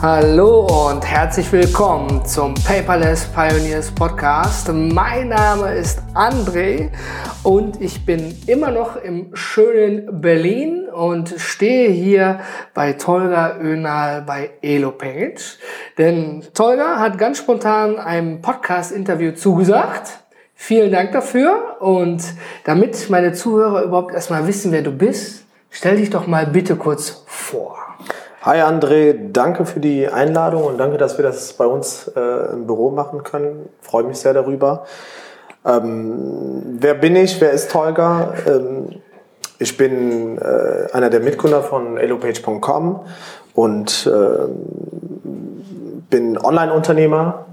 Hallo und herzlich willkommen zum Paperless Pioneers Podcast. Mein Name ist André und ich bin immer noch im schönen Berlin und stehe hier bei Tolga Önal bei Elopage. Denn Tolga hat ganz spontan einem Podcast-Interview zugesagt. Vielen Dank dafür und damit meine Zuhörer überhaupt erstmal wissen, wer du bist, stell dich doch mal bitte kurz vor. Hi André, danke für die Einladung und danke, dass wir das bei uns äh, im Büro machen können. Freue mich sehr darüber. Ähm, wer bin ich? Wer ist Tolga? Ähm, ich bin äh, einer der Mitgründer von elopage.com und äh, bin Online-Unternehmer,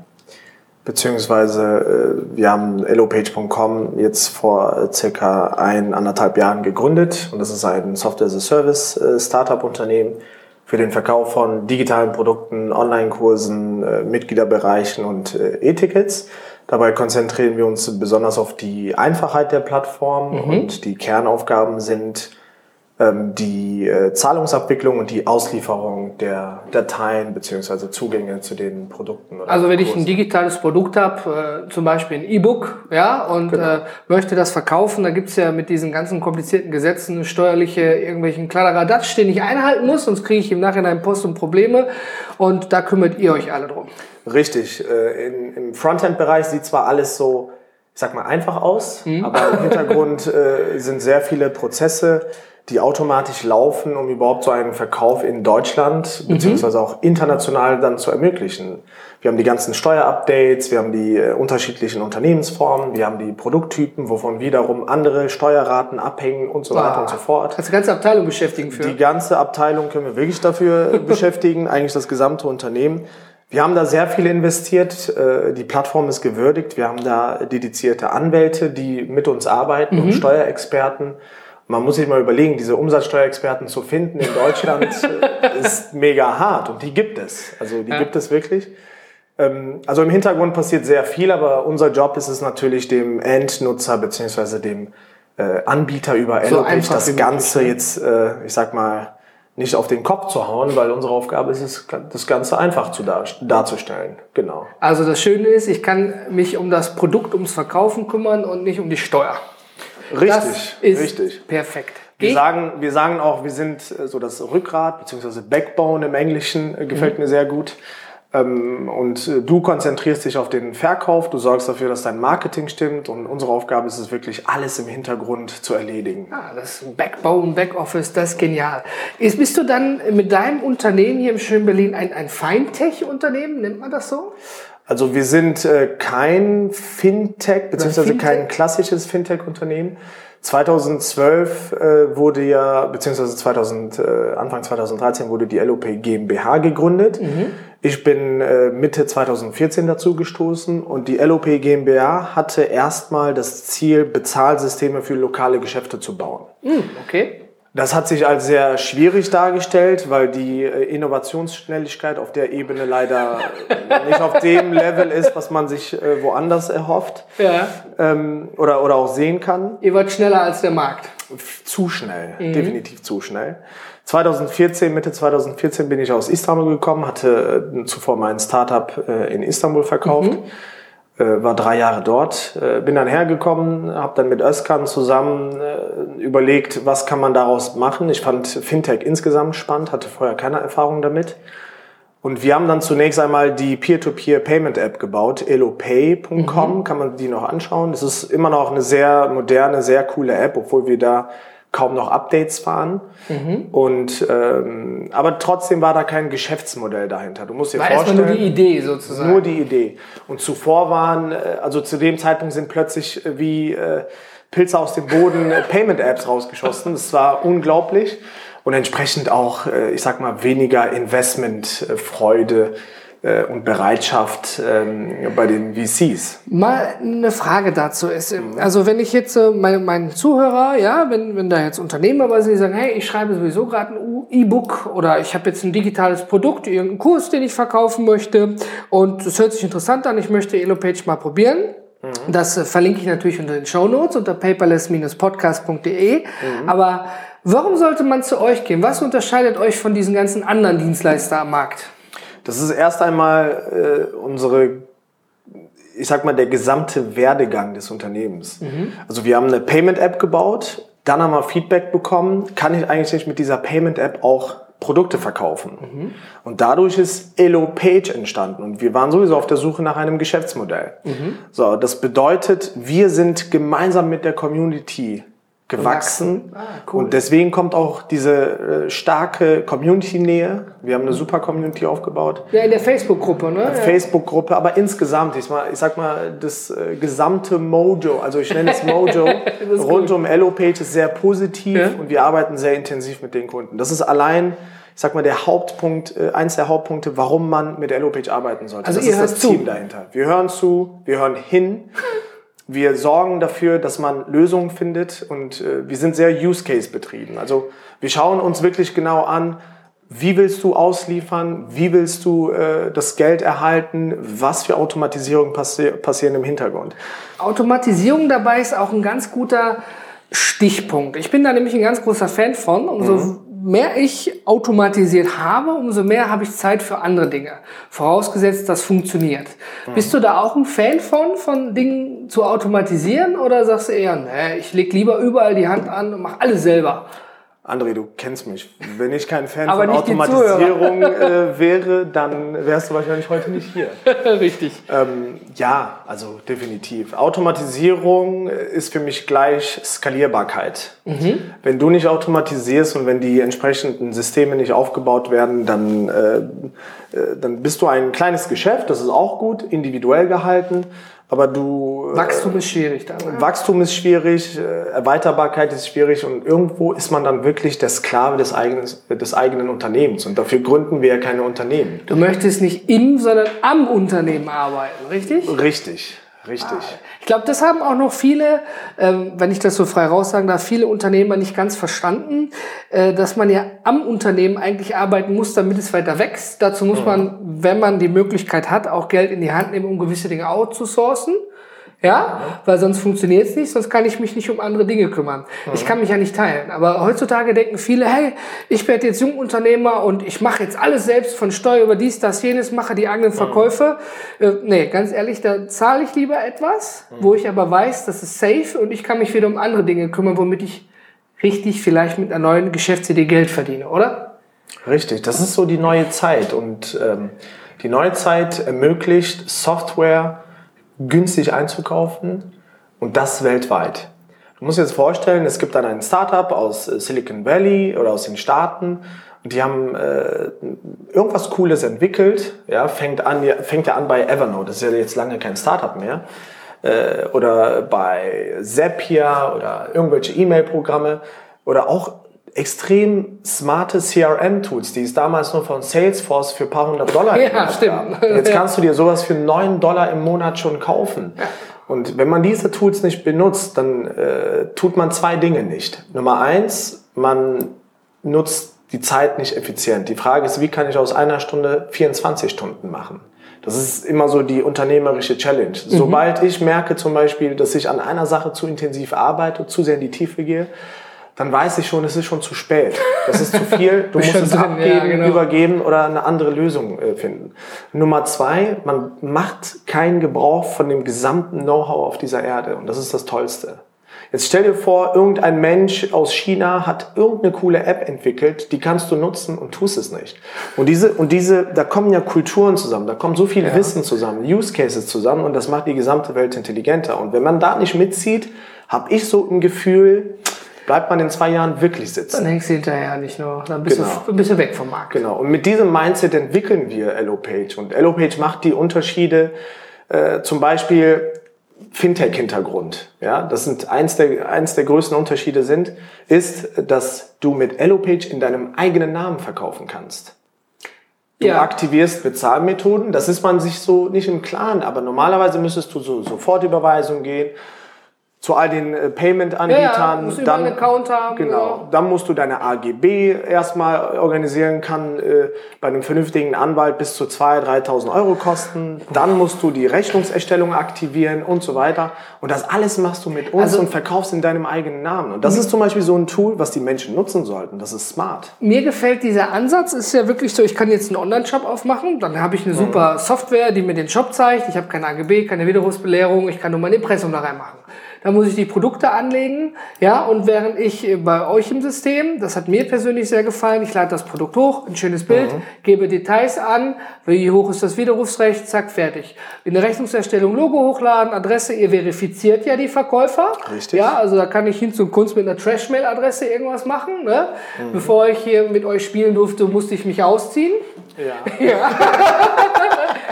beziehungsweise äh, wir haben elopage.com jetzt vor circa ein, anderthalb Jahren gegründet und das ist ein Software-as-a-Service-Startup-Unternehmen für den Verkauf von digitalen Produkten, Online-Kursen, äh, Mitgliederbereichen und äh, E-Tickets. Dabei konzentrieren wir uns besonders auf die Einfachheit der Plattform mhm. und die Kernaufgaben sind die äh, Zahlungsabwicklung und die Auslieferung der Dateien beziehungsweise Zugänge zu den Produkten. also wenn ich ein digitales Produkt habe, äh, zum Beispiel ein E-Book, ja, und genau. äh, möchte das verkaufen, da gibt's ja mit diesen ganzen komplizierten Gesetzen steuerliche irgendwelchen Kladderadatsch, den ich einhalten muss, sonst kriege ich im Nachhinein Post und Probleme und da kümmert ihr euch alle drum. Richtig. Äh, in, Im Frontend-Bereich sieht zwar alles so, ich sag mal, einfach aus, mhm. aber im Hintergrund äh, sind sehr viele Prozesse, die automatisch laufen, um überhaupt so einen Verkauf in Deutschland mhm. beziehungsweise auch international dann zu ermöglichen. Wir haben die ganzen Steuerupdates, wir haben die äh, unterschiedlichen Unternehmensformen, wir haben die Produkttypen, wovon wiederum andere Steuerraten abhängen und so weiter und so fort. Kannst du die ganze Abteilung beschäftigen für? Die ganze Abteilung können wir wirklich dafür beschäftigen, eigentlich das gesamte Unternehmen. Wir haben da sehr viel investiert. Äh, die Plattform ist gewürdigt. Wir haben da dedizierte Anwälte, die mit uns arbeiten mhm. und Steuerexperten. Man muss sich mal überlegen, diese Umsatzsteuerexperten zu finden in Deutschland ist mega hart und die gibt es. Also die ja. gibt es wirklich. Ähm, also im Hintergrund passiert sehr viel, aber unser Job ist es natürlich dem Endnutzer beziehungsweise dem äh, Anbieter über so Elopage das Ganze ne? jetzt, äh, ich sag mal, nicht auf den Kopf zu hauen, weil unsere Aufgabe ist es, das Ganze einfach zu dar darzustellen. Genau. Also das Schöne ist, ich kann mich um das Produkt, ums Verkaufen kümmern und nicht um die Steuer. Richtig, das ist richtig. Perfekt. Wir sagen, wir sagen auch, wir sind äh, so das Rückgrat bzw. Backbone im Englischen äh, gefällt mhm. mir sehr gut. Ähm, und äh, du konzentrierst dich auf den Verkauf, du sorgst dafür, dass dein Marketing stimmt und unsere Aufgabe ist es wirklich, alles im Hintergrund zu erledigen. Ah, das Backbone, Backoffice, das ist genial. Ist, bist du dann mit deinem Unternehmen hier im schönen Berlin ein, ein Fintech-Unternehmen, nennt man das so? Also wir sind äh, kein Fintech, beziehungsweise Fintech? kein klassisches Fintech-Unternehmen. 2012 äh, wurde ja, beziehungsweise 2000, äh, Anfang 2013 wurde die LOP GmbH gegründet. Mhm. Ich bin äh, Mitte 2014 dazu gestoßen und die LOP GmbH hatte erstmal das Ziel, Bezahlsysteme für lokale Geschäfte zu bauen. Mhm, okay. Das hat sich als sehr schwierig dargestellt, weil die äh, Innovationsschnelligkeit auf der Ebene leider nicht auf dem Level ist, was man sich äh, woanders erhofft ja. ähm, oder, oder auch sehen kann. Ihr wart schneller als der Markt. Zu schnell, mhm. definitiv zu schnell. 2014, Mitte 2014 bin ich aus Istanbul gekommen, hatte äh, zuvor mein Startup in Istanbul verkauft. Mhm äh, war drei Jahre dort, äh, bin dann hergekommen, habe dann mit Özkan zusammen äh, überlegt, was kann man daraus machen. Ich fand Fintech insgesamt spannend, hatte vorher keine Erfahrung damit. Und wir haben dann zunächst einmal die Peer-to-Peer-Payment-App gebaut, elopay.com, mhm. kann man die noch anschauen. Das ist immer noch eine sehr moderne, sehr coole App, obwohl wir da kaum noch Updates fahren. Mhm. Und ähm, aber trotzdem war da kein Geschäftsmodell dahinter. Du musst dir war vorstellen, nur die Idee sozusagen. Nur die Idee. Und zuvor waren, äh, also zu dem Zeitpunkt sind plötzlich äh, wie äh, Pilze aus dem Boden äh, Payment-Apps rausgeschossen. Das war unglaublich und entsprechend auch, ich sag mal, weniger Investmentfreude äh, und Bereitschaft ähm, bei den VCs. Mal eine Frage dazu ist, also wenn ich jetzt äh, meine, meinen Zuhörer, ja, wenn, wenn da jetzt Unternehmer bei sind, die sagen, hey, ich schreibe sowieso gerade ein E-Book oder ich habe jetzt ein digitales Produkt, irgendeinen Kurs, den ich verkaufen möchte und es hört sich interessant an, ich möchte Elopage mal probieren. Das äh, verlinke ich natürlich unter den Show Notes unter paperless-podcast.de. Mhm. Aber warum sollte man zu euch gehen? Was unterscheidet euch von diesen ganzen anderen Dienstleister am Markt? Das ist erst einmal äh, unsere, ich sag mal, der gesamte Werdegang des Unternehmens. Mhm. Also wir haben eine Payment-App gebaut, dann haben wir Feedback bekommen, kann ich eigentlich nicht mit dieser Payment-App auch Produkte verkaufen. Mhm. Und dadurch ist Elo Page entstanden und wir waren sowieso auf der Suche nach einem Geschäftsmodell. Mhm. So, das bedeutet, wir sind gemeinsam mit der Community gewachsen. Ah, cool. Und deswegen kommt auch diese äh, starke Community-Nähe. Wir haben eine super Community aufgebaut. Ja, in der Facebook-Gruppe, ne? Facebook-Gruppe, aber insgesamt, ich, mal, ich sag mal, das äh, gesamte Mojo, also ich nenne es Mojo, rund um Elo-Page ist sehr positiv ja? und wir arbeiten sehr intensiv mit den Kunden. Das ist allein ich sag mal, der Hauptpunkt, äh, eins der Hauptpunkte, warum man mit Elo-Page arbeiten sollte. Also das ihr ist das zu. Team dahinter. Wir hören zu, wir hören hin wir sorgen dafür, dass man Lösungen findet und äh, wir sind sehr Use-Case betrieben. Also wir schauen uns wirklich genau an, wie willst du ausliefern, wie willst du äh, das Geld erhalten, was für Automatisierung passi passieren im Hintergrund. Automatisierung dabei ist auch ein ganz guter Stichpunkt. Ich bin da nämlich ein ganz großer Fan von. Umso mhm mehr ich automatisiert habe, umso mehr habe ich Zeit für andere Dinge. Vorausgesetzt, das funktioniert. Mhm. Bist du da auch ein Fan von, von Dingen zu automatisieren oder sagst du eher, nee, ich leg lieber überall die Hand an und mache alles selber? André, du kennst mich. Wenn ich kein Fan von Automatisierung äh, wäre, dann wärst du wahrscheinlich heute nicht hier. Richtig. Ähm, ja, also definitiv. Automatisierung ist für mich gleich Skalierbarkeit. Mhm. Wenn du nicht automatisierst und wenn die entsprechenden Systeme nicht aufgebaut werden, dann, äh, äh dann bist du ein kleines Geschäft, das ist auch gut, individuell gehalten. Aber du. Äh, Wachstum ist schwierig dann. Ne? Wachstum ist schwierig, äh, Erweiterbarkeit ist schwierig und irgendwo ist man dann wirklich der Sklave des eigenen, des eigenen Unternehmens. Und dafür gründen wir ja keine Unternehmen. Du möchtest nicht im, sondern am Unternehmen arbeiten, richtig? Richtig. Richtig. Ah, ich glaube, das haben auch noch viele, ähm, wenn ich das so frei raussagen darf, viele Unternehmer nicht ganz verstanden, äh, dass man ja am Unternehmen eigentlich arbeiten muss, damit es weiter wächst. Dazu muss mhm. man, wenn man die Möglichkeit hat, auch Geld in die Hand nehmen, um gewisse Dinge outzusourcen. Ja, weil sonst funktioniert es nicht, sonst kann ich mich nicht um andere Dinge kümmern. Mhm. Ich kann mich ja nicht teilen. Aber heutzutage denken viele, hey, ich werde jetzt Jungunternehmer und ich mache jetzt alles selbst von Steuer über dies, das, jenes, mache die eigenen Verkäufe. Mhm. Äh, nee, ganz ehrlich, da zahle ich lieber etwas, mhm. wo ich aber weiß, das ist safe und ich kann mich wieder um andere Dinge kümmern, womit ich richtig vielleicht mit einer neuen Geschäftsidee Geld verdiene, oder? Richtig, das ist so die neue Zeit und ähm, die neue Zeit ermöglicht Software, günstig einzukaufen und das weltweit. Du musst dir jetzt vorstellen, es gibt dann ein Startup aus äh, Silicon Valley oder aus den Staaten und die haben äh, irgendwas Cooles entwickelt. Ja, fängt an, fängt ja an bei Evernote. Das ist ja jetzt lange kein Startup mehr. Äh, oder bei Zapier oder irgendwelche E-Mail-Programme oder auch extrem smarte CRM-Tools, die es damals nur von Salesforce für ein paar hundert Dollar ja, stimmt. Jetzt kannst du dir sowas für neun Dollar im Monat schon kaufen. Ja. Und wenn man diese Tools nicht benutzt, dann äh, tut man zwei Dinge nicht. Nummer eins, man nutzt die Zeit nicht effizient. Die Frage ist, wie kann ich aus einer Stunde 24 Stunden machen? Das ist immer so die unternehmerische Challenge. Mhm. Sobald ich merke zum Beispiel, dass ich an einer Sache zu intensiv arbeite, zu sehr in die Tiefe gehe, dann weiß ich schon, es ist schon zu spät. Das ist zu viel. Du musst es abgeben, ja, genau. übergeben oder eine andere Lösung äh, finden. Nummer zwei, man macht keinen Gebrauch von dem gesamten Know-how auf dieser Erde. Und das ist das Tollste. Jetzt stell dir vor, irgendein Mensch aus China hat irgendeine coole App entwickelt, die kannst du nutzen und tust es nicht. Und diese, und diese, da kommen ja Kulturen zusammen, da kommt so viel ja. Wissen zusammen, Use Cases zusammen und das macht die gesamte Welt intelligenter. Und wenn man da nicht mitzieht, habe ich so ein Gefühl, bleibt man in zwei Jahren wirklich sitzen. Dann hängst du hinterher nicht nur, dann bist, genau. du, bist du weg vom Markt. Genau. Und mit diesem Mindset entwickeln wir Page. Und Page macht die Unterschiede, äh, zum Beispiel Fintech-Hintergrund. Ja, das sind eins der, eins der größten Unterschiede sind, ist, dass du mit Page in deinem eigenen Namen verkaufen kannst. Du Ja. aktivierst Bezahlmethoden, das ist man sich so nicht im Klaren, aber normalerweise müsstest du so Sofortüberweisung gehen, zu all den äh, Payment-Anbietern. Ja, einen Account haben, Genau. genau. Dann musst du deine AGB erstmal organisieren, kann äh, bei einem vernünftigen Anwalt bis zu 2.000, 3.000 Euro kosten. Dann musst du die Rechnungserstellung aktivieren und so weiter. Und das alles machst du mit uns Also- und verkaufst in deinem eigenen Namen. Und das ist zum Beispiel so ein Tool, was die Menschen nutzen sollten. Das ist smart. Mir gefällt dieser Ansatz, ist ja wirklich so, ich kann jetzt einen Online-Shop aufmachen, dann habe ich eine super Software, die mir den Shop zeigt, ich habe keine AGB, keine Widerrufsbelehrung, ich kann nur mein Impressum da reinmachen. Da muss ich die Produkte anlegen, ja, und während ich äh, bei euch im System, das hat mir persönlich sehr gefallen, ich lade das Produkt hoch, ein schönes Bild, gebe Details an, wie hoch ist das Widerrufsrecht, zack, fertig. In der Rechnungserstellung Logo hochladen, Adresse, ihr verifiziert ja die Verkäufer. Richtig. Ja, also da kann ich hin zum Kunst mit einer Trash-Mail-Adresse irgendwas machen. Ne? Bevor ich hier mit euch spielen durfte, musste ich mich ausziehen. Ja.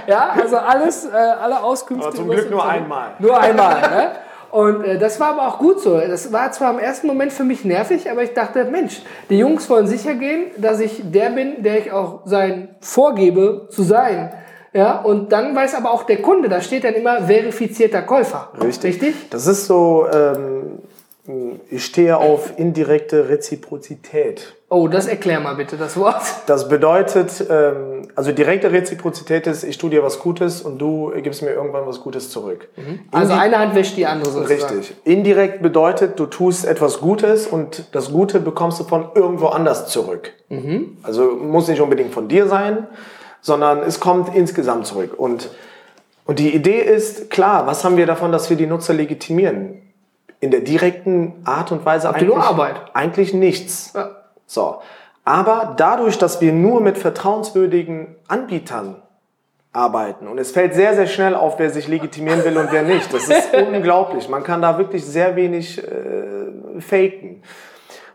Ja, also alles, äh, alle Auskünfte. Aber zum Glück nur einmal. Nur einmal, ne? Und äh, das war aber auch gut so. Das war zwar im ersten Moment für mich nervig, aber ich dachte, Mensch, die Jungs wollen sicher gehen, dass ich der bin, der ich auch sein vorgebe zu sein. Ja, und dann weiß aber auch der Kunde, da steht dann immer verifizierter Käufer. Richtig. Richtig? Das ist so, ähm, ich stehe auf indirekte Reziprozität. Oh, das erklär mal bitte das Wort. Das bedeutet, ähm, also direkte Reziprozität ist, ich tue dir was Gutes und du gibst mir irgendwann was Gutes zurück. Also eine Hand wäscht die andere sozusagen. Richtig. Indirekt bedeutet, du tust etwas Gutes und das Gute bekommst du von irgendwo anders zurück. Also muss nicht unbedingt von dir sein, sondern es kommt insgesamt zurück. Und, und die Idee ist, klar, was haben wir davon, dass wir die Nutzer legitimieren? In der direkten Art und Weise Habt ihr nur eigentlich, Arbeit? eigentlich nichts. Ja. So. Aber dadurch, dass wir nur mit vertrauenswürdigen Anbietern arbeiten und es fällt sehr, sehr schnell auf, wer sich legitimieren will und wer nicht. Das ist unglaublich. Man kann da wirklich sehr wenig äh, faken.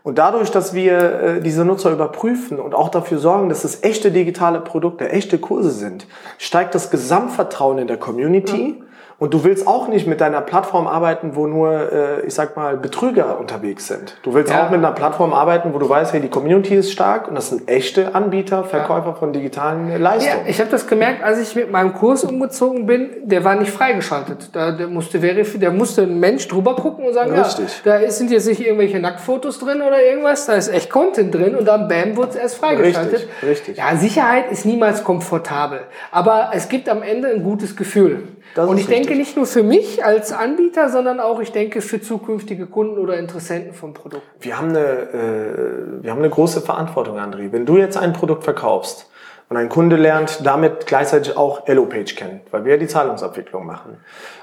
Und dadurch, dass wir äh, diese Nutzer überprüfen und auch dafür sorgen, dass es echte digitale Produkte, echte Kurse sind, steigt das Gesamtvertrauen in der Community. Und du willst auch nicht mit deiner Plattform arbeiten, wo nur, äh, ich sag mal, Betrüger unterwegs sind. Du willst Ja. auch mit einer Plattform arbeiten, wo du weißt, hey, die Community ist stark und das sind echte Anbieter, Verkäufer von digitalen Ja, Leistungen. ich habe das gemerkt, als ich mit meinem Kurs umgezogen bin, der war nicht freigeschaltet. Da, der, musste da musste ein Mensch drüber gucken und sagen, Richtig. ja, da ist- sind jetzt nicht irgendwelche Nacktfotos drin oder irgendwas, da ist echt Content drin und dann bam, wurde es erst freigeschaltet. Richtig, richtig. Ja, Sicherheit ist niemals komfortabel, aber es gibt am Ende ein gutes Gefühl. Das und ist ich denke richtig. nicht nur für mich als Anbieter, sondern auch, ich denke, für zukünftige Kunden oder Interessenten vom Produkt. Wir haben eine, äh, wir haben eine große Verantwortung, André. Wenn du jetzt ein Produkt verkaufst und ein Kunde lernt damit gleichzeitig auch Elopage kennen, weil wir ja die Zahlungsabwicklung machen.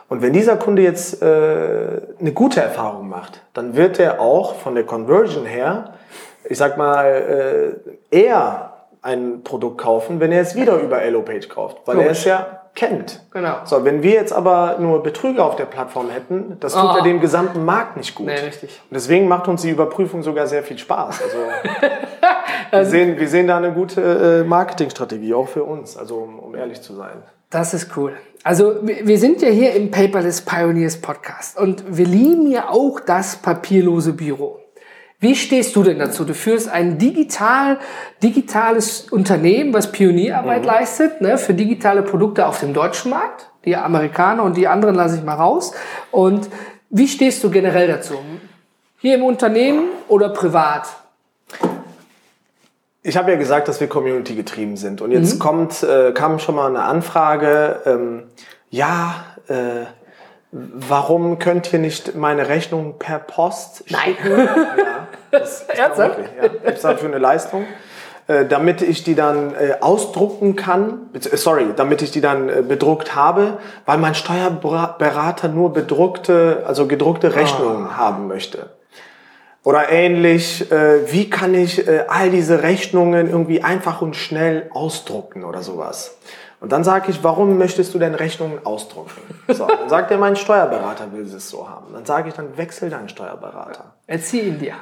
Und wenn dieser Kunde jetzt äh, eine gute Erfahrung macht, dann wird er auch von der Conversion her, ich sag mal, äh, eher ein Produkt kaufen, wenn er es wieder über Elopage kauft, weil er Logisch. es ja kennt. Genau. So, wenn wir jetzt aber nur Betrüger auf der Plattform hätten, das tut Ah. ja dem gesamten Markt nicht gut. Nee, richtig. Und deswegen macht uns die Überprüfung sogar sehr viel Spaß. Also, wir, sehen, wir sehen da eine gute äh, Marketingstrategie, auch für uns, also um, um ehrlich zu sein. Das ist cool. Also wir wir sind ja hier im Paperless Pioneers Podcast und wir lieben ja auch das papierlose Büro. Wie stehst du denn dazu? Du führst ein digital, digitales Unternehmen, was Pionierarbeit leistet, ne, für digitale Produkte auf dem deutschen Markt. Die Amerikaner und die anderen lasse ich mal raus. Und wie stehst du generell dazu? Hier im Unternehmen oder privat? Ich habe ja gesagt, dass wir Community getrieben sind. Und jetzt kommt, äh, kam schon mal eine Anfrage, ähm, ja, äh, warum könnt ihr nicht meine Rechnung per Post Nein. schicken? ja, das ist Ernsthaft? wirklich, ja. Gibt's dafür eine Leistung? Äh, damit ich die dann äh, ausdrucken kann, äh, sorry, damit ich die dann äh, bedruckt habe, weil mein Steuerberater nur bedruckte, also gedruckte Rechnungen haben möchte. Oder ähnlich, äh, wie kann ich äh, all diese Rechnungen irgendwie einfach und schnell ausdrucken oder sowas. Und dann sage ich, warum möchtest du denn Rechnungen ausdrucken? So, dann sagt er, mein Steuerberater will es so haben. Dann sage ich, dann wechsel deinen Steuerberater. Erzieh ihn dir.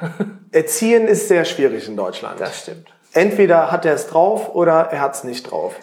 Erziehen ist sehr schwierig in Deutschland. Das stimmt. Entweder hat er es drauf oder er hat es nicht drauf.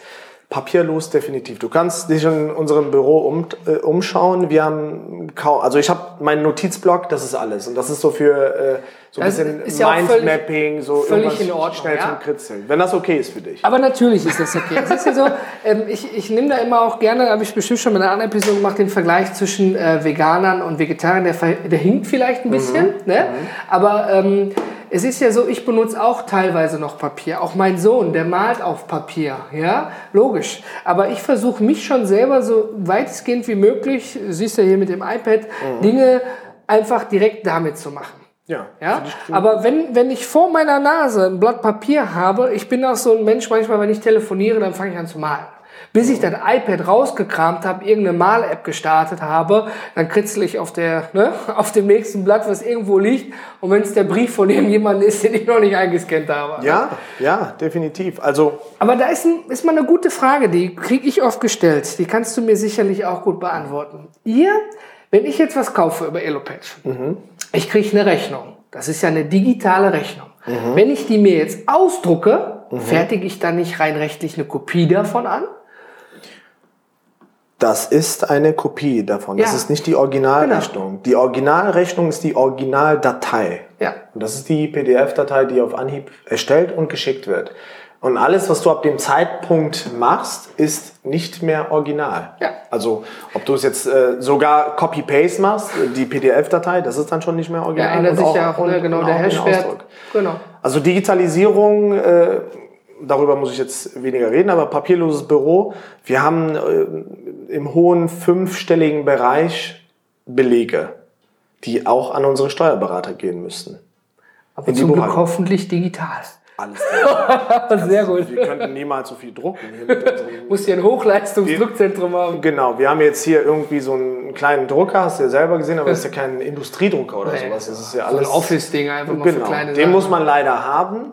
Papierlos definitiv. Du kannst dich in unserem Büro um, äh, umschauen. Wir haben kaum, also ich habe meinen Notizblock, das ist alles. Und das ist so für äh, so ein Das bisschen ist ja Mindmapping, so völlig irgendwas in Ordnung, schnell ja? zum Kritzeln. Wenn das okay ist für dich. Aber natürlich ist das okay. Es ist ja so, ähm, ich, ich nehme da immer auch gerne, habe ich bestimmt schon mit einer anderen Episode gemacht, den Vergleich zwischen äh, Veganern und Vegetariern. Der, der hinkt vielleicht ein bisschen, ne? aber ähm, es ist ja so, ich benutze auch teilweise noch Papier. Auch mein Sohn, der malt auf Papier, ja, logisch. Aber ich versuche mich schon selber so weitestgehend wie möglich, siehst du hier mit dem iPad, Dinge einfach direkt damit zu machen. Ja. Ja? Aber wenn, wenn ich vor meiner Nase ein Blatt Papier habe, ich bin auch so ein Mensch, manchmal, wenn ich telefoniere, dann fange ich an zu malen. Bis ich das iPad rausgekramt habe, irgendeine Mal-App gestartet habe, dann kritzel ich auf, der, ne, auf dem nächsten Blatt, was irgendwo liegt. Und wenn es der Brief von irgendjemandem ist, den ich noch nicht eingescannt habe. Ja, ja, definitiv. Also Aber da ist, ein, ist mal eine gute Frage, die kriege ich oft gestellt. Die kannst du mir sicherlich auch gut beantworten. Ihr, wenn ich jetzt was kaufe über Elopage, ich kriege eine Rechnung. Das ist ja eine digitale Rechnung. Wenn ich die mir jetzt ausdrucke, fertige ich dann nicht rein rechtlich eine Kopie davon an? Das ist eine Kopie davon. Das Ja. ist nicht die Originalrechnung. Die Originalrechnung ist die Originaldatei. Ja. Und das ist die PDF-Datei, die auf Anhieb erstellt und geschickt wird. Und alles, was du ab dem Zeitpunkt machst, ist nicht mehr original. Ja. Also, ob du es jetzt äh, sogar Copy-Paste machst, die PDF-Datei, das ist dann schon nicht mehr Ja, original. ändert Und sich ja auch ne, genau der Hashwert. Genau. Also Digitalisierung, äh, darüber muss ich jetzt weniger reden, aber papierloses Büro. Wir haben äh, im hohen fünfstelligen Bereich Belege, die auch an unsere Steuerberater gehen müssen. Aber zum Glück hoffentlich digital. Alles Sehr gut. Wir könnten niemals so viel drucken. Muss hier ein Hochleistungsdruckzentrum haben. Genau, wir haben jetzt hier irgendwie so einen kleinen Drucker, hast du ja selber gesehen, aber das ist ja kein Industriedrucker oder Nee, sowas. Das ist ja So ein alles. Office-Ding einfach mal für genau, kleine den Sachen. muss man leider haben.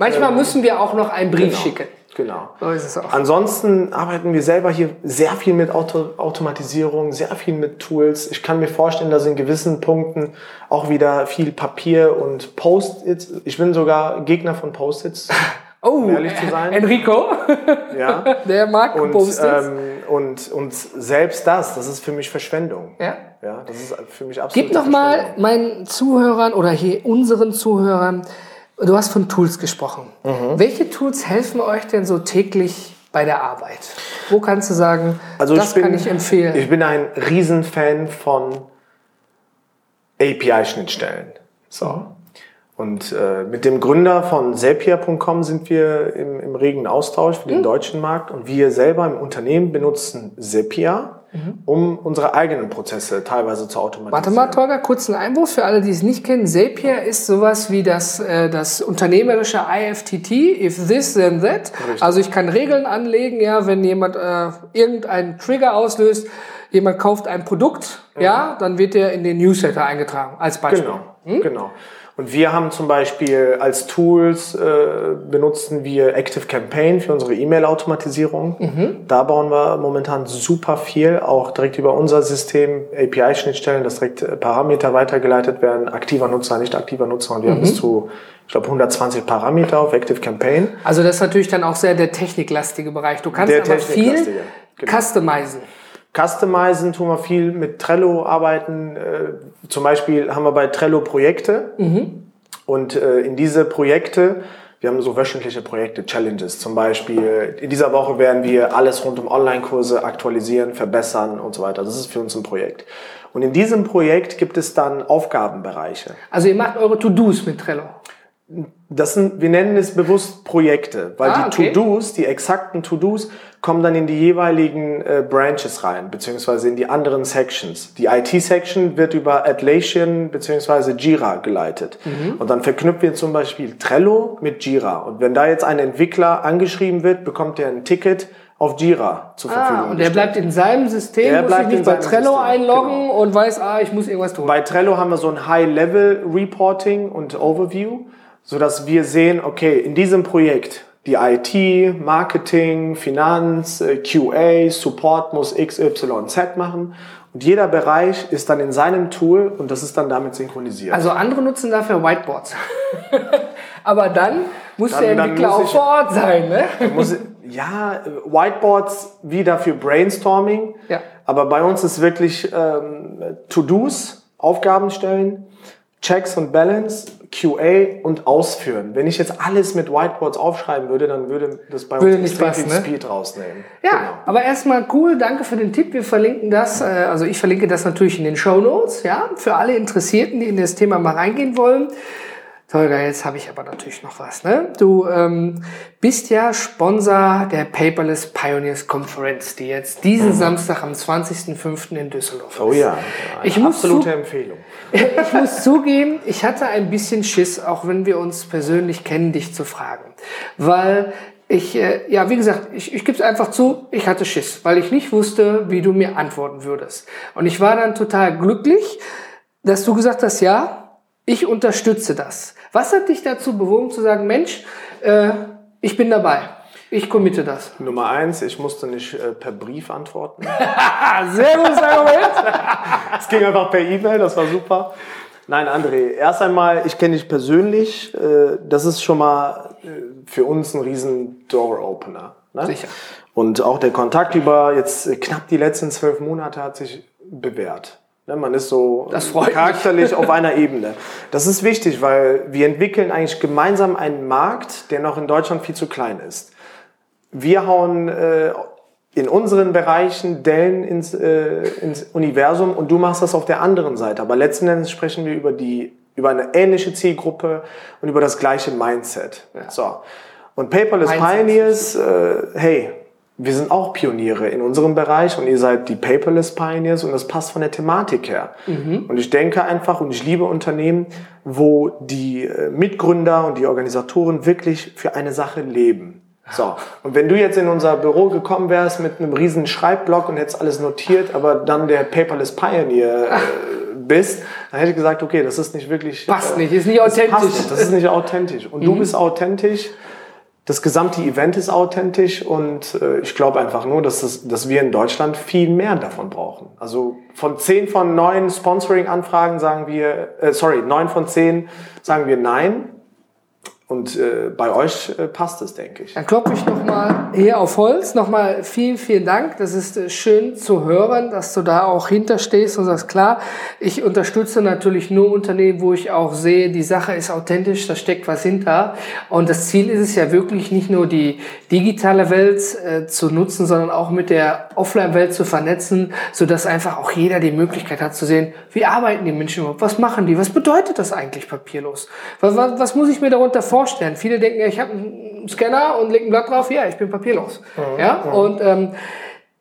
Manchmal müssen wir auch noch einen Brief Genau. schicken. Genau. So ist es auch. Ansonsten arbeiten wir selber hier sehr viel mit Auto Automatisierung, sehr viel mit Tools. Ich kann mir vorstellen, dass in gewissen Punkten auch wieder viel Papier und Post-its. Ich bin sogar Gegner von Post-its. Oh, um ehrlich zu sein. Enrico, ja. der mag Und, Post-its. ähm, und, und selbst das, das ist für mich Verschwendung. ja. Ja, das ist für mich absolut. Gib noch mal meinen Zuhörern oder hier unseren Zuhörern, du hast von Tools gesprochen. Mhm. Welche Tools helfen euch denn so täglich bei der Arbeit? Wo kannst du sagen, Also das bin, kann ich empfehlen? Ich bin ein Riesenfan von API-Schnittstellen. So. Und äh, mit dem Gründer von Zapier.com sind wir im, im regen Austausch für den Hm. deutschen Markt und wir selber im Unternehmen benutzen Zapier, um unsere eigenen Prozesse teilweise zu automatisieren. Mhm. Warte mal, Tolga, kurzen Einwurf für alle, die es nicht kennen. Zapier ist sowas wie das, äh, das unternehmerische IFTT, if this then that. Also ich kann Regeln anlegen, ja, wenn jemand äh, irgendeinen Trigger auslöst, jemand kauft ein Produkt, ja, dann wird der in den Newsletter eingetragen, als Beispiel. Genau, Hm? genau. Und wir haben zum Beispiel als Tools äh, benutzen wir Active Campaign für unsere E-Mail-Automatisierung. Mhm. Da bauen wir momentan super viel, auch direkt über unser System, API-Schnittstellen, dass direkt äh, Parameter weitergeleitet werden, aktiver Nutzer, nicht aktiver Nutzer. Und wir Mhm. haben bis zu, ich glaube, 120 Parameter auf Active Campaign. Also das ist natürlich dann auch sehr der techniklastige Bereich. Du kannst Der aber viel genau. customizen. Customizen tun wir viel mit Trello arbeiten. Äh, zum Beispiel haben wir bei Trello Projekte. Und äh, in diese Projekte, wir haben so wöchentliche Projekte, Challenges. Zum Beispiel, in dieser Woche werden wir alles rund um Online-Kurse aktualisieren, verbessern und so weiter. Das ist für uns ein Projekt. Und in diesem Projekt gibt es dann Aufgabenbereiche. Also ihr macht eure To-Dos mit Trello. Das sind, wir nennen es bewusst Projekte, weil Ah, die okay. To-Dos, die exakten To-Dos, kommen dann in die jeweiligen äh, Branches rein, beziehungsweise in die anderen Sections. Die IT-Section wird über Atlassian beziehungsweise Jira geleitet. Mhm. Und dann verknüpfen wir zum Beispiel Trello mit Jira. Und wenn da jetzt ein Entwickler angeschrieben wird, bekommt er ein Ticket auf Jira zur Verfügung. Ah, und der gestellt. bleibt in seinem System, Der muss sich bleibt nicht bei Trello System, einloggen und weiß, ah, ich muss irgendwas tun. Bei Trello haben wir so ein High-Level-Reporting und Overview, sodass wir sehen, okay, in diesem Projekt, die IT, Marketing, Finanz, äh, QA, Support muss XYZ machen. Und jeder Bereich ist dann in seinem Tool und das ist dann damit synchronisiert. Also andere nutzen dafür Whiteboards. Aber dann muss Dann- der Entwickler auch vor Ort sein, ne? muss, ja, Whiteboards wieder für Brainstorming. Ja. Aber bei uns ist wirklich ähm, To-Dos, Aufgaben stellen, Checks und Balance, QA und ausführen. Wenn ich jetzt alles mit Whiteboards aufschreiben würde, dann würde das bei Würde uns nicht passen, viel ne? Speed rausnehmen. Ja, Genau. aber erstmal cool, danke für den Tipp. Wir verlinken das, äh, also ich verlinke das natürlich in den Show Notes, ja, für alle Interessierten, die in das Thema mal reingehen wollen. Tolga, jetzt habe ich aber natürlich noch was. Ne? Du ähm, bist ja Sponsor der Paperless Pioneers Conference, die jetzt diesen Samstag am 20.05. in Düsseldorf Oh ist. ja, eine Ich muss absolute zu- Empfehlung. Ich muss zugeben, ich hatte ein bisschen Schiss, auch wenn wir uns persönlich kennen, dich zu fragen. Weil ich, äh, ja, wie gesagt, ich, ich gebe es einfach zu, ich hatte Schiss, weil ich nicht wusste, wie du mir antworten würdest. Und ich war dann total glücklich, dass du gesagt hast, ja, ich unterstütze das. Was hat dich dazu bewogen zu sagen, Mensch, äh, ich bin dabei, ich committe das? Nummer eins, ich musste nicht äh, per Brief antworten. Sehr gutes Argument. Es ging einfach per E-Mail, das war super. Nein, André, erst einmal, ich kenne dich persönlich. Äh, das ist schon mal äh, für uns ein riesen Door-Opener. Ne? Sicher. Und auch der Kontakt über jetzt knapp die letzten zwölf Monate hat sich bewährt. Ne, Man ist so charakterlich auf einer Ebene. Das ist wichtig, weil wir entwickeln eigentlich gemeinsam einen Markt, der noch in Deutschland viel zu klein ist. Wir hauen äh, in unseren Bereichen Dellen ins, äh, ins Universum und du machst das auf der anderen Seite. Aber letzten Endes sprechen wir über die über eine ähnliche Zielgruppe und über das gleiche Mindset. So. Und Paperless Mindset. Pioneers, äh, hey, wir sind auch Pioniere in unserem Bereich und ihr seid die Paperless Pioneers und das passt von der Thematik her. Und ich denke einfach und ich liebe Unternehmen, wo die äh, Mitgründer und die Organisatoren wirklich für eine Sache leben. So. Und wenn du jetzt in unser Büro gekommen wärst mit einem riesen Schreibblock und hättest alles notiert, aber dann der Paperless Pioneer äh, bist, dann hätte ich gesagt, okay, das ist nicht wirklich. Passt äh, nicht, ist nicht das authentisch. passt nicht, Das ist nicht authentisch. Und du bist authentisch. Das gesamte Event ist authentisch und äh, ich glaube einfach nur, dass, das, dass wir in Deutschland viel mehr davon brauchen. Also von zehn von neun Sponsoring-Anfragen sagen wir, äh, sorry, neun von zehn sagen wir nein. Und äh, bei euch äh, passt es, denke ich. Dann klopfe ich nochmal hier auf Holz. Nochmal vielen, vielen Dank. Das ist äh, schön zu hören, dass du da auch hinterstehst und sagst, klar, ich unterstütze natürlich nur Unternehmen, wo ich auch sehe, die Sache ist authentisch, da steckt was hinter. Und das Ziel ist es ja wirklich nicht nur die digitale Welt äh, zu nutzen, sondern auch mit der Offline-Welt zu vernetzen, sodass einfach auch jeder die Möglichkeit hat zu sehen, wie arbeiten die Menschen überhaupt, was machen die, was bedeutet das eigentlich papierlos? Was, was, was muss ich mir darunter vorstellen? Viele denken, ich habe einen Scanner und lege ein Blatt drauf, ja, ich bin papierlos. Ja, und ähm,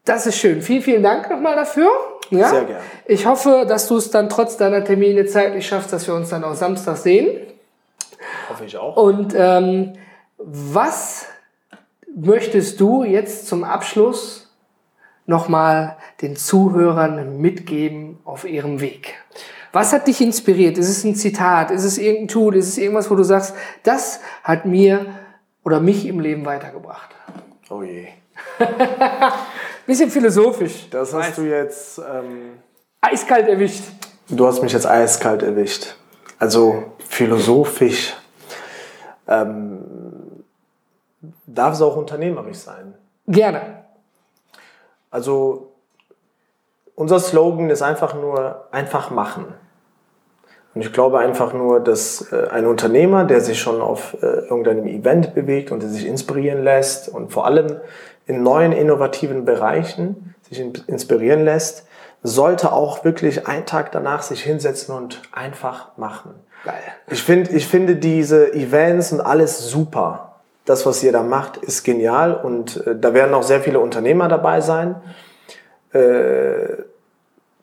das ist schön. Vielen, vielen Dank nochmal dafür. Ja? Sehr gerne. Ich hoffe, dass du es dann trotz deiner Termine zeitlich schaffst, dass wir uns dann auch Samstag sehen. Hoffe ich auch. Und ähm, was möchtest du jetzt zum Abschluss nochmal den Zuhörern mitgeben auf ihrem Weg? Was hat dich inspiriert? Ist es ein Zitat? Ist es irgendein Tool? Ist es irgendwas, wo du sagst, das hat mir oder mich im Leben weitergebracht? Oh je. Bisschen philosophisch. Das hast du jetzt. Ähm, Eiskalt erwischt. Du hast mich jetzt eiskalt erwischt. Also philosophisch. Ähm, darf es auch unternehmerisch sein? Gerne. Also unser Slogan ist einfach nur einfach machen. Und ich glaube einfach nur, dass äh, ein Unternehmer, der sich schon auf äh, irgendeinem Event bewegt und der sich inspirieren lässt und vor allem in neuen innovativen Bereichen sich in, inspirieren lässt, sollte auch wirklich einen Tag danach sich hinsetzen und einfach machen. Geil. Ich, find, ich finde diese Events und alles super. Das, was ihr da macht, ist genial und äh, da werden auch sehr viele Unternehmer dabei sein. Äh,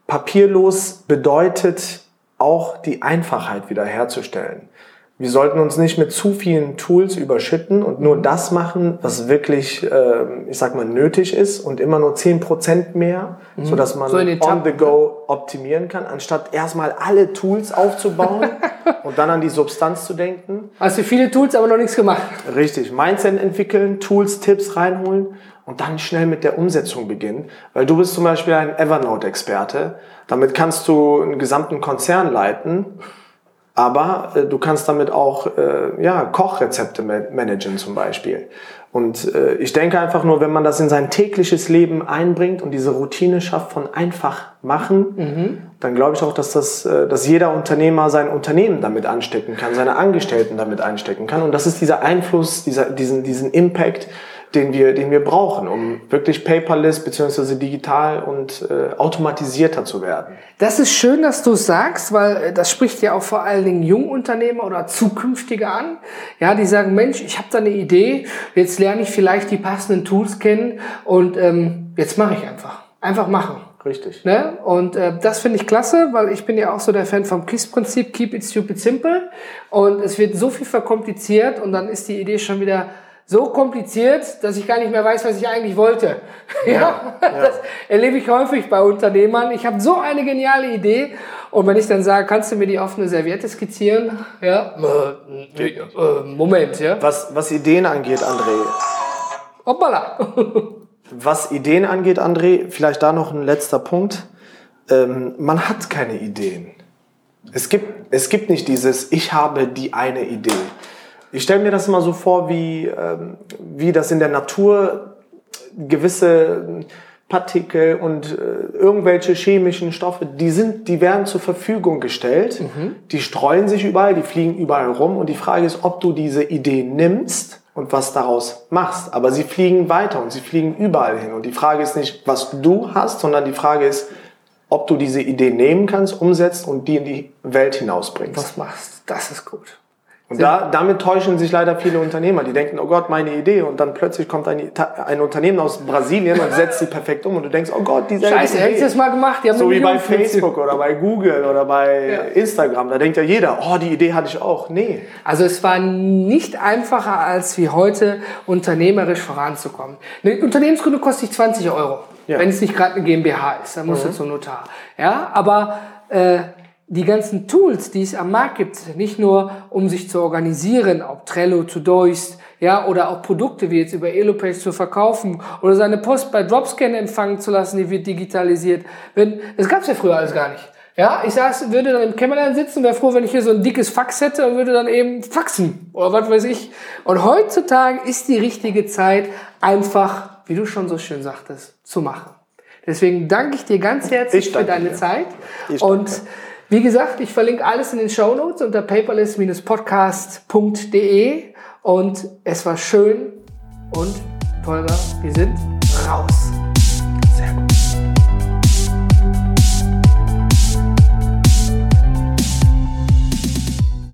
papierlos bedeutet auch die Einfachheit wiederherzustellen. Wir sollten uns nicht mit zu vielen Tools überschütten und nur das machen, was wirklich, äh, ich sag mal, nötig ist und immer nur 10% mehr, sodass man So on the go optimieren kann, anstatt erstmal alle Tools aufzubauen und dann an die Substanz zu denken. Hast du viele Tools, aber noch nichts gemacht. Richtig, Mindset entwickeln, Tools, Tipps reinholen und dann schnell mit der Umsetzung beginnen. Weil du bist zum Beispiel ein Evernote-Experte. Damit kannst du einen gesamten Konzern leiten. Aber äh, du kannst damit auch äh, ja, Kochrezepte managen zum Beispiel. Und äh, ich denke einfach nur, wenn man das in sein tägliches Leben einbringt und diese Routine schafft von einfach machen, mhm. dann glaube ich auch, dass, das, äh, dass jeder Unternehmer sein Unternehmen damit anstecken kann, seine Angestellten damit einstecken kann. Und das ist dieser Einfluss, dieser, diesen, diesen Impact, den wir, den wir brauchen, um wirklich paperless bzw. digital und äh, automatisierter zu werden. Das ist schön, dass du es sagst, weil äh, das spricht ja auch vor allen Dingen Jungunternehmer oder Zukünftige an. Ja, die sagen, Mensch, ich habe da eine Idee, jetzt lerne ich vielleicht die passenden Tools kennen und ähm, jetzt mache ich einfach. Einfach machen. Richtig. Ne? Und äh, das finde ich klasse, weil ich bin ja auch so der Fan vom KISS-Prinzip, Keep it stupid simple. Und es wird so viel verkompliziert und dann ist die Idee schon wieder so kompliziert, dass ich gar nicht mehr weiß, was ich eigentlich wollte. Ja, ja, das erlebe ich häufig bei Unternehmern. Ich habe so eine geniale Idee und wenn ich dann sage, kannst du mir die auf eine Serviette skizzieren? Ja, äh, äh, Moment, ja. Was, was Ideen angeht, André. Hoppala. was Ideen angeht, André, vielleicht da noch ein letzter Punkt. Ähm, man hat keine Ideen. Es gibt, es gibt nicht dieses, ich habe die eine Idee. Ich stelle mir das immer so vor, wie, ähm, wie das in der Natur gewisse Partikel und äh, irgendwelche chemischen Stoffe, die sind, die werden zur Verfügung gestellt. Mhm. Die streuen sich überall, die fliegen überall rum. Und die Frage ist, ob du diese Idee nimmst und was daraus machst. Aber sie fliegen weiter und sie fliegen überall hin. Und die Frage ist nicht, was du hast, sondern die Frage ist, ob du diese Idee nehmen kannst, umsetzt und die in die Welt hinausbringst. Was machst? Das ist gut. Und da, damit täuschen sich leider viele Unternehmer. Die denken, oh Gott, meine Idee. Und dann plötzlich kommt ein, ein Unternehmen aus Brasilien und setzt sie perfekt um. Und du denkst, oh Gott, diese Scheiße, hättest du das mal gemacht. So wie bei Facebook oder bei Google oder bei ja. Instagram. Da denkt ja jeder, oh, die Idee hatte ich auch. Nee. Also es war nicht einfacher als wie heute, unternehmerisch voranzukommen. Eine Unternehmensgründung kostet dich 20 Euro. Ja. Wenn es nicht gerade eine GmbH ist. Dann musst mhm. du zum Notar. Ja, aber... Äh, die ganzen Tools, die es am Markt gibt, nicht nur um sich zu organisieren, ob Trello, Todoist, ja, oder auch Produkte wie jetzt über Elopage zu verkaufen oder seine Post bei Dropscan empfangen zu lassen, die wird digitalisiert. Wenn, das gab's ja früher alles gar nicht. Ja, ich saß, würde dann im Kämmerlein sitzen, wäre froh, wenn ich hier so ein dickes Fax hätte und würde dann eben faxen oder was weiß ich. Und heutzutage ist die richtige Zeit, einfach, wie du schon so schön sagtest, zu machen. Deswegen danke ich dir ganz herzlich für deine dir. Zeit und wie gesagt, ich verlinke alles in den Show Notes unter paperless-podcast.de und es war schön und Tolga, wir sind raus.